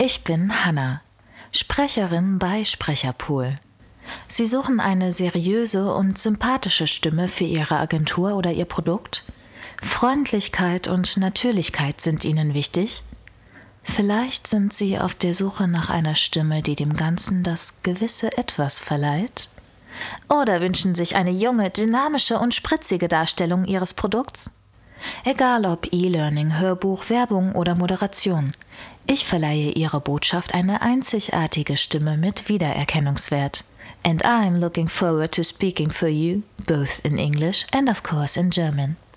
Ich bin Hanna, Sprecherin bei Sprecherpool. Sie suchen eine seriöse und sympathische Stimme für Ihre Agentur oder Ihr Produkt? Freundlichkeit und Natürlichkeit sind Ihnen wichtig? Vielleicht sind Sie auf der Suche nach einer Stimme, die dem Ganzen das gewisse Etwas verleiht? Oder wünschen sich eine junge, dynamische und spritzige Darstellung Ihres Produkts? Egal ob E-Learning, Hörbuch, Werbung oder Moderation, ich verleihe Ihrer Botschaft eine einzigartige Stimme mit Wiedererkennungswert. And I'm looking forward to speaking for you, both in English and of course in German.